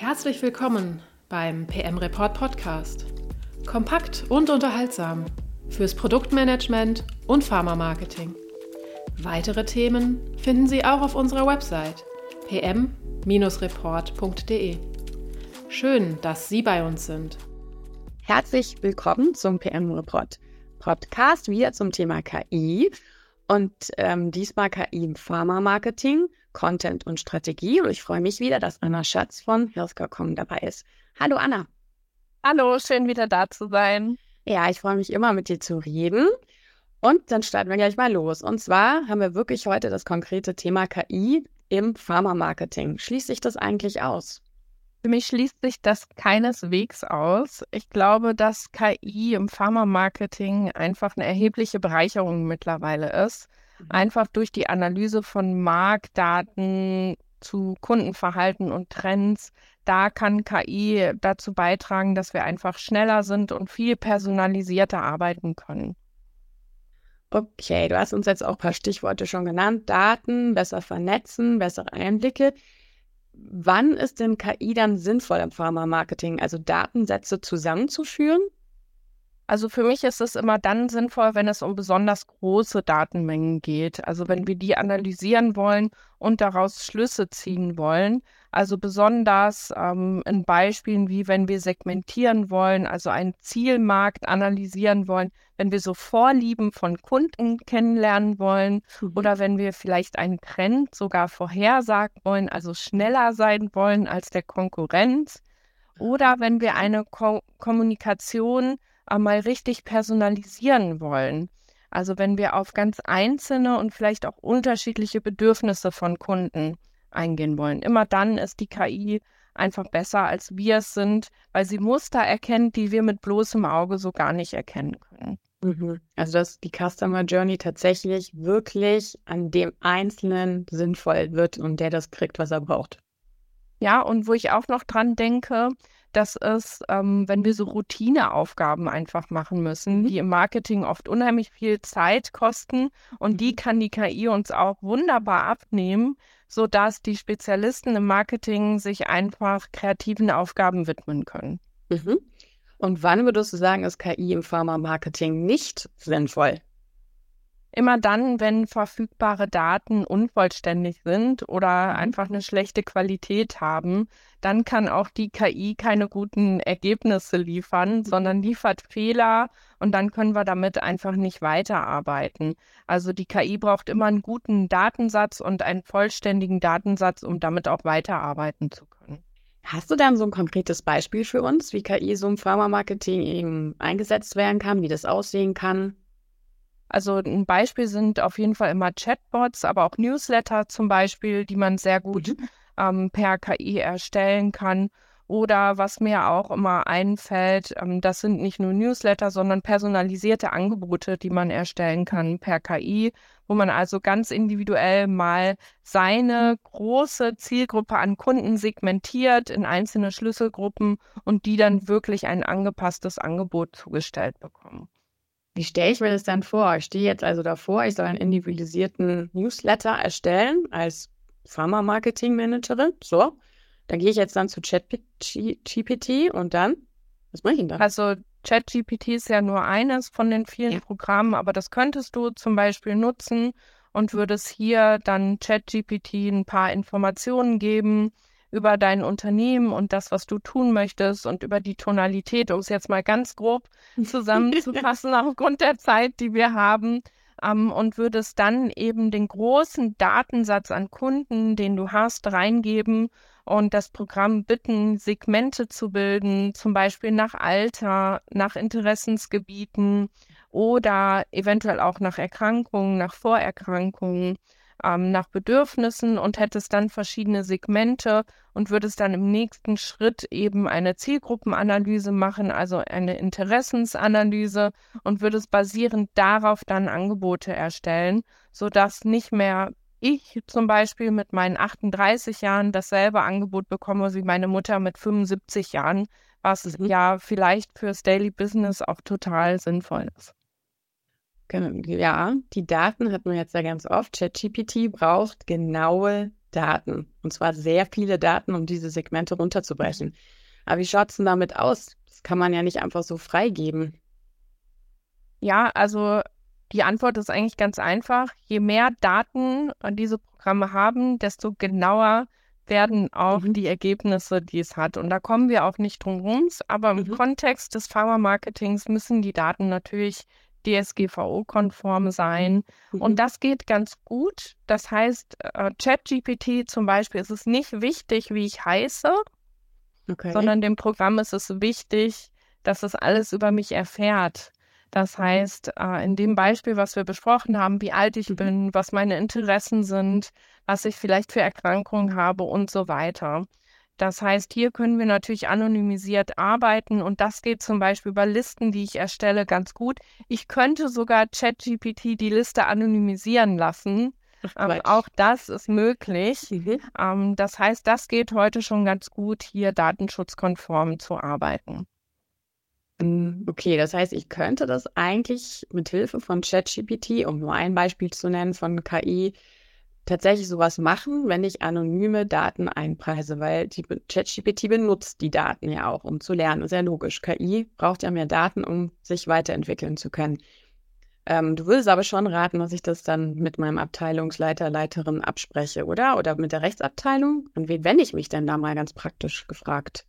Herzlich willkommen beim PM Report Podcast. Kompakt und unterhaltsam fürs Produktmanagement und Pharma-Marketing. Weitere Themen finden Sie auch auf unserer Website pm-report.de. Schön, dass Sie bei uns sind. Herzlich willkommen zum PM Report Podcast wieder zum Thema KI und ähm, diesmal KI im Pharma-Marketing, Content und Strategie. Und ich freue mich wieder, dass Anna Schatz von Healthcare.com dabei ist. Hallo Anna. Hallo, schön wieder da zu sein. Ja, ich freue mich immer mit dir zu reden. Und dann starten wir gleich mal los. Und zwar haben wir wirklich heute das konkrete Thema KI im Pharma-Marketing. Schließt sich das eigentlich aus? Für mich schließt sich das keineswegs aus. Ich glaube, dass KI im Pharma-Marketing einfach eine erhebliche Bereicherung mittlerweile ist. Einfach durch die Analyse von Marktdaten zu Kundenverhalten und Trends. Da kann KI dazu beitragen, dass wir einfach schneller sind und viel personalisierter arbeiten können. Okay, du hast uns jetzt auch ein paar Stichworte schon genannt. Daten, besser vernetzen, bessere Einblicke. Wann ist denn KI dann sinnvoll im Pharma-Marketing? Also Datensätze zusammenzuführen? Also für mich ist es immer dann sinnvoll, wenn es um besonders große Datenmengen geht. Also wenn wir die analysieren wollen und daraus Schlüsse ziehen wollen. Also besonders ähm, in Beispielen wie wenn wir segmentieren wollen, also einen Zielmarkt analysieren wollen, wenn wir so Vorlieben von Kunden kennenlernen wollen mhm. oder wenn wir vielleicht einen Trend sogar vorhersagen wollen, also schneller sein wollen als der Konkurrenz. Oder wenn wir eine Ko Kommunikation mal richtig personalisieren wollen. Also wenn wir auf ganz einzelne und vielleicht auch unterschiedliche Bedürfnisse von Kunden eingehen wollen. Immer dann ist die KI einfach besser, als wir es sind, weil sie Muster erkennt, die wir mit bloßem Auge so gar nicht erkennen können. Mhm. Also dass die Customer Journey tatsächlich wirklich an dem Einzelnen sinnvoll wird und der das kriegt, was er braucht. Ja, und wo ich auch noch dran denke, dass es, ähm, wenn wir so Routineaufgaben einfach machen müssen, mhm. die im Marketing oft unheimlich viel Zeit kosten und die mhm. kann die KI uns auch wunderbar abnehmen, sodass die Spezialisten im Marketing sich einfach kreativen Aufgaben widmen können. Mhm. Und wann würdest du sagen, ist KI im Pharma-Marketing nicht sinnvoll? Immer dann, wenn verfügbare Daten unvollständig sind oder einfach eine schlechte Qualität haben, dann kann auch die KI keine guten Ergebnisse liefern, sondern liefert Fehler und dann können wir damit einfach nicht weiterarbeiten. Also die KI braucht immer einen guten Datensatz und einen vollständigen Datensatz, um damit auch weiterarbeiten zu können. Hast du dann so ein konkretes Beispiel für uns, wie KI so im Pharma-Marketing eben eingesetzt werden kann, wie das aussehen kann? Also ein Beispiel sind auf jeden Fall immer Chatbots, aber auch Newsletter zum Beispiel, die man sehr gut mhm. ähm, per KI erstellen kann. Oder was mir auch immer einfällt, ähm, das sind nicht nur Newsletter, sondern personalisierte Angebote, die man erstellen kann per KI, wo man also ganz individuell mal seine große Zielgruppe an Kunden segmentiert in einzelne Schlüsselgruppen und die dann wirklich ein angepasstes Angebot zugestellt bekommen. Wie stelle ich mir das dann vor? Ich stehe jetzt also davor, ich soll einen individualisierten Newsletter erstellen als Pharma-Marketing-Managerin. So, dann gehe ich jetzt dann zu ChatGPT und dann, was mache ich denn da? Also ChatGPT ist ja nur eines von den vielen ja. Programmen, aber das könntest du zum Beispiel nutzen und würdest hier dann ChatGPT ein paar Informationen geben über dein Unternehmen und das, was du tun möchtest und über die Tonalität, um es jetzt mal ganz grob zusammenzufassen, aufgrund der Zeit, die wir haben. Ähm, und würdest dann eben den großen Datensatz an Kunden, den du hast, reingeben und das Programm bitten, Segmente zu bilden, zum Beispiel nach Alter, nach Interessensgebieten oder eventuell auch nach Erkrankungen, nach Vorerkrankungen ähm, nach Bedürfnissen und hättest dann verschiedene Segmente und würdest dann im nächsten Schritt eben eine Zielgruppenanalyse machen, also eine Interessensanalyse und würdest basierend darauf dann Angebote erstellen, sodass nicht mehr ich zum Beispiel mit meinen 38 Jahren dasselbe Angebot bekomme wie meine Mutter mit 75 Jahren, was mhm. ja vielleicht fürs Daily Business auch total sinnvoll ist. Ja, die Daten hat man jetzt ja ganz oft. ChatGPT braucht genaue Daten. Und zwar sehr viele Daten, um diese Segmente runterzubrechen. Aber wie schaut es denn damit aus? Das kann man ja nicht einfach so freigeben. Ja, also die Antwort ist eigentlich ganz einfach. Je mehr Daten diese Programme haben, desto genauer werden auch mhm. die Ergebnisse, die es hat. Und da kommen wir auch nicht drum rum. Aber im mhm. Kontext des Pharma-Marketings müssen die Daten natürlich DSGVO-konform sein. Mhm. Und das geht ganz gut. Das heißt, äh, ChatGPT zum Beispiel ist es nicht wichtig, wie ich heiße, okay. sondern dem Programm ist es wichtig, dass es alles über mich erfährt. Das heißt, äh, in dem Beispiel, was wir besprochen haben, wie alt ich mhm. bin, was meine Interessen sind, was ich vielleicht für Erkrankungen habe und so weiter. Das heißt, hier können wir natürlich anonymisiert arbeiten und das geht zum Beispiel über Listen, die ich erstelle, ganz gut. Ich könnte sogar ChatGPT die Liste anonymisieren lassen. Ähm, auch das ist möglich. Mhm. Ähm, das heißt, das geht heute schon ganz gut, hier datenschutzkonform zu arbeiten. Hm, okay, das heißt, ich könnte das eigentlich mit Hilfe von ChatGPT, um nur ein Beispiel zu nennen von KI, tatsächlich sowas machen, wenn ich anonyme Daten einpreise, weil die ChatGPT benutzt die Daten ja auch, um zu lernen. Ja logisch. KI braucht ja mehr Daten, um sich weiterentwickeln zu können. Ähm, du würdest aber schon raten, dass ich das dann mit meinem Abteilungsleiter, Leiterin abspreche, oder? Oder mit der Rechtsabteilung? An wen wende ich mich denn da mal ganz praktisch gefragt?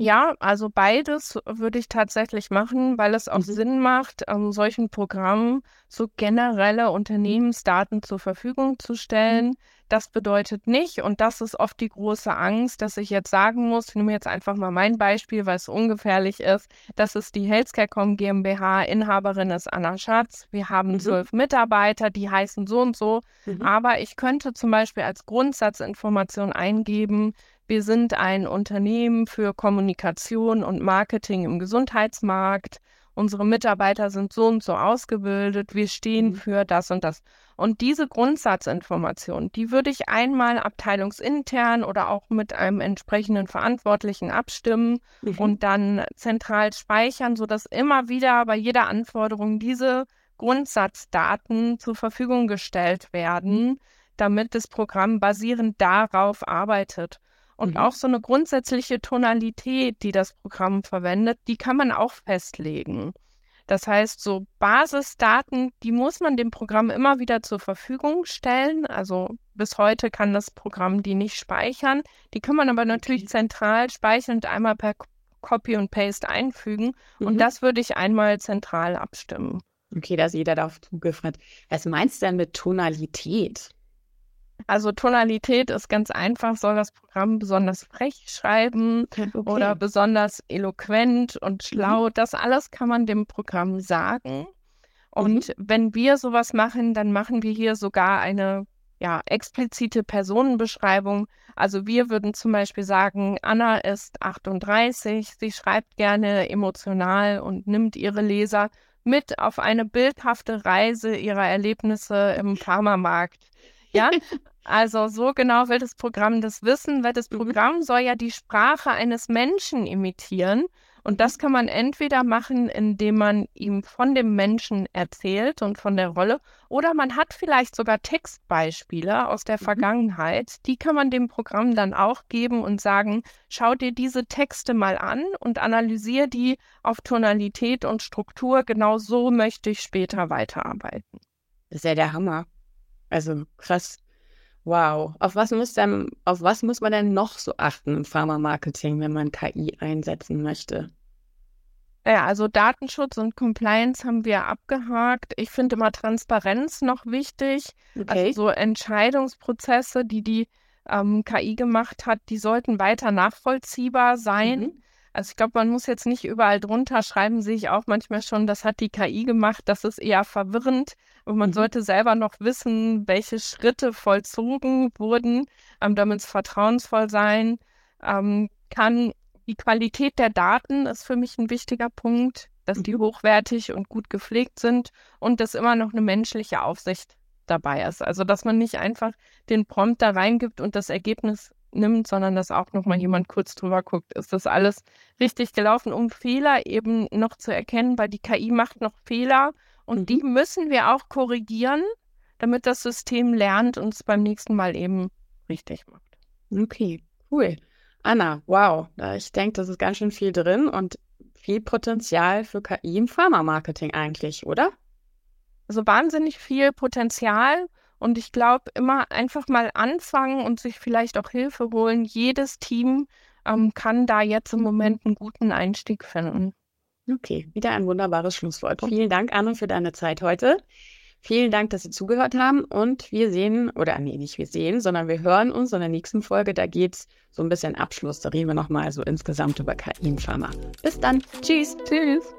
Ja, also beides würde ich tatsächlich machen, weil es auch mhm. Sinn macht, ähm, solchen Programmen so generelle Unternehmensdaten zur Verfügung zu stellen. Mhm. Das bedeutet nicht, und das ist oft die große Angst, dass ich jetzt sagen muss, ich nehme jetzt einfach mal mein Beispiel, weil es ungefährlich ist, das ist die Healthcarecom GmbH, Inhaberin ist Anna Schatz. Wir haben mhm. zwölf Mitarbeiter, die heißen so und so, mhm. aber ich könnte zum Beispiel als Grundsatzinformation eingeben, wir sind ein Unternehmen für Kommunikation und Marketing im Gesundheitsmarkt. Unsere Mitarbeiter sind so und so ausgebildet. Wir stehen mhm. für das und das. Und diese Grundsatzinformation, die würde ich einmal abteilungsintern oder auch mit einem entsprechenden Verantwortlichen abstimmen mhm. und dann zentral speichern, sodass immer wieder bei jeder Anforderung diese Grundsatzdaten zur Verfügung gestellt werden, mhm. damit das Programm basierend darauf arbeitet. Und mhm. auch so eine grundsätzliche Tonalität, die das Programm verwendet, die kann man auch festlegen. Das heißt, so Basisdaten, die muss man dem Programm immer wieder zur Verfügung stellen. Also bis heute kann das Programm die nicht speichern. Die kann man aber natürlich okay. zentral speichern und einmal per Copy und Paste einfügen. Mhm. Und das würde ich einmal zentral abstimmen. Okay, dass jeder darauf Zugriff hat. Was meinst du denn mit Tonalität? Also Tonalität ist ganz einfach, soll das Programm besonders frech schreiben okay. oder besonders eloquent und mhm. schlau. Mhm. Das alles kann man dem Programm sagen. Und mhm. wenn wir sowas machen, dann machen wir hier sogar eine ja, explizite Personenbeschreibung. Also wir würden zum Beispiel sagen, Anna ist 38, sie schreibt gerne emotional und nimmt ihre Leser mit auf eine bildhafte Reise ihrer Erlebnisse im Pharmamarkt. Ja, also so genau will das Programm das wissen, weil das mhm. Programm soll ja die Sprache eines Menschen imitieren. Und das kann man entweder machen, indem man ihm von dem Menschen erzählt und von der Rolle, oder man hat vielleicht sogar Textbeispiele aus der mhm. Vergangenheit. Die kann man dem Programm dann auch geben und sagen, schau dir diese Texte mal an und analysiere die auf Tonalität und Struktur. Genau so möchte ich später weiterarbeiten. Das ist ja der Hammer. Also krass. Wow. Auf was muss denn, auf was muss man denn noch so achten im Pharma-Marketing, wenn man KI einsetzen möchte? Ja, also Datenschutz und Compliance haben wir abgehakt. Ich finde immer Transparenz noch wichtig. Also okay. Also so Entscheidungsprozesse, die die ähm, KI gemacht hat, die sollten weiter nachvollziehbar sein. Mhm. Also ich glaube, man muss jetzt nicht überall drunter schreiben, sehe ich auch manchmal schon, das hat die KI gemacht, das ist eher verwirrend. Und man mhm. sollte selber noch wissen, welche Schritte vollzogen wurden, ähm, damit es vertrauensvoll sein ähm, kann. Die Qualität der Daten ist für mich ein wichtiger Punkt, dass die mhm. hochwertig und gut gepflegt sind und dass immer noch eine menschliche Aufsicht dabei ist. Also dass man nicht einfach den Prompt da reingibt und das Ergebnis nimmt, sondern dass auch nochmal jemand kurz drüber guckt, ist das alles richtig gelaufen, um Fehler eben noch zu erkennen, weil die KI macht noch Fehler und mhm. die müssen wir auch korrigieren, damit das System lernt und es beim nächsten Mal eben richtig macht. Okay, cool. Anna, wow, ich denke, das ist ganz schön viel drin und viel Potenzial für KI im Pharma-Marketing eigentlich, oder? Also wahnsinnig viel Potenzial und ich glaube, immer einfach mal anfangen und sich vielleicht auch Hilfe holen. Jedes Team ähm, kann da jetzt im Moment einen guten Einstieg finden. Okay, wieder ein wunderbares Schlusswort. Vielen Dank, Anne, für deine Zeit heute. Vielen Dank, dass Sie zugehört haben und wir sehen, oder nee, nicht wir sehen, sondern wir hören uns in der nächsten Folge. Da geht es so ein bisschen Abschluss. Da reden wir nochmal so insgesamt über KI im Pharma. Bis dann. Tschüss. Tschüss.